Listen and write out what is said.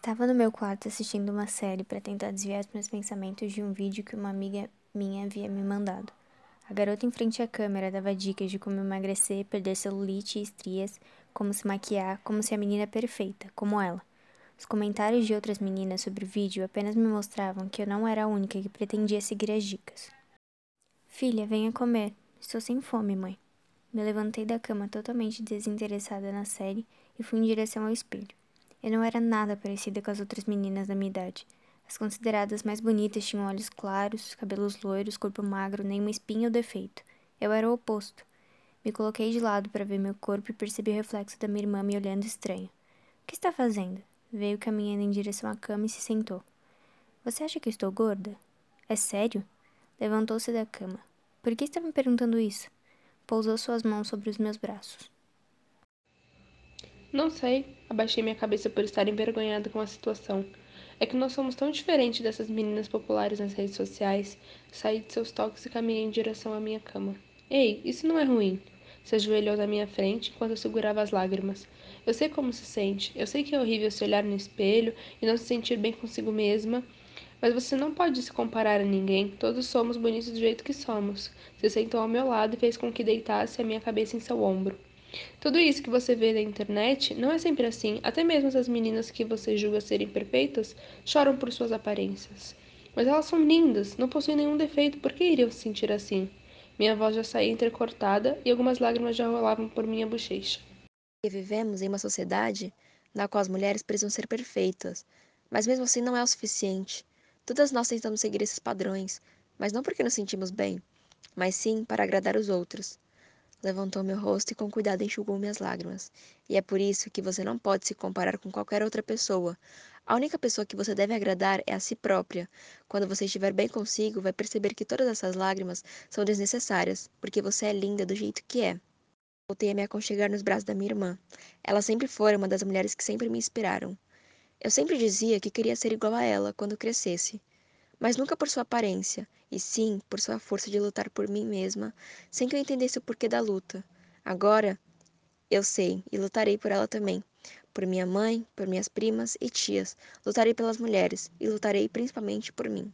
Estava no meu quarto assistindo uma série para tentar desviar os meus pensamentos de um vídeo que uma amiga minha havia me mandado. A garota em frente à câmera dava dicas de como emagrecer, perder celulite e estrias, como se maquiar, como ser a menina perfeita, como ela. Os comentários de outras meninas sobre o vídeo apenas me mostravam que eu não era a única que pretendia seguir as dicas. Filha, venha comer. Estou sem fome, mãe. Me levantei da cama totalmente desinteressada na série e fui em direção ao espelho. Eu não era nada parecida com as outras meninas da minha idade. As consideradas mais bonitas tinham olhos claros, cabelos loiros, corpo magro, nem uma espinha ou defeito. Eu era o oposto. Me coloquei de lado para ver meu corpo e percebi o reflexo da minha irmã me olhando estranho. O que está fazendo? Veio caminhando em direção à cama e se sentou. Você acha que estou gorda? É sério? Levantou-se da cama. Por que está me perguntando isso? Pousou suas mãos sobre os meus braços. Não sei. Abaixei minha cabeça por estar envergonhada com a situação. É que nós somos tão diferentes dessas meninas populares nas redes sociais. Saí de seus toques e caminhei em direção à minha cama. Ei, isso não é ruim. Se ajoelhou na minha frente enquanto eu segurava as lágrimas. Eu sei como se sente. Eu sei que é horrível se olhar no espelho e não se sentir bem consigo mesma. Mas você não pode se comparar a ninguém. Todos somos bonitos do jeito que somos. Se sentou ao meu lado e fez com que deitasse a minha cabeça em seu ombro. Tudo isso que você vê na internet não é sempre assim. Até mesmo as meninas que você julga serem perfeitas choram por suas aparências. Mas elas são lindas, não possuem nenhum defeito, por que iriam se sentir assim? Minha voz já saía entrecortada e algumas lágrimas já rolavam por minha bochecha. Vivemos em uma sociedade na qual as mulheres precisam ser perfeitas, mas mesmo assim não é o suficiente. Todas nós tentamos seguir esses padrões, mas não porque nos sentimos bem, mas sim para agradar os outros. Levantou meu rosto e com cuidado enxugou minhas lágrimas. E é por isso que você não pode se comparar com qualquer outra pessoa. A única pessoa que você deve agradar é a si própria. Quando você estiver bem consigo, vai perceber que todas essas lágrimas são desnecessárias, porque você é linda do jeito que é. Voltei a me aconchegar nos braços da minha irmã. Ela sempre foi uma das mulheres que sempre me inspiraram. Eu sempre dizia que queria ser igual a ela quando crescesse mas nunca por sua aparência, e sim por sua força de lutar por mim mesma, sem que eu entendesse o porquê da luta. Agora, eu sei e lutarei por ela também. Por minha mãe, por minhas primas e tias. Lutarei pelas mulheres e lutarei principalmente por mim.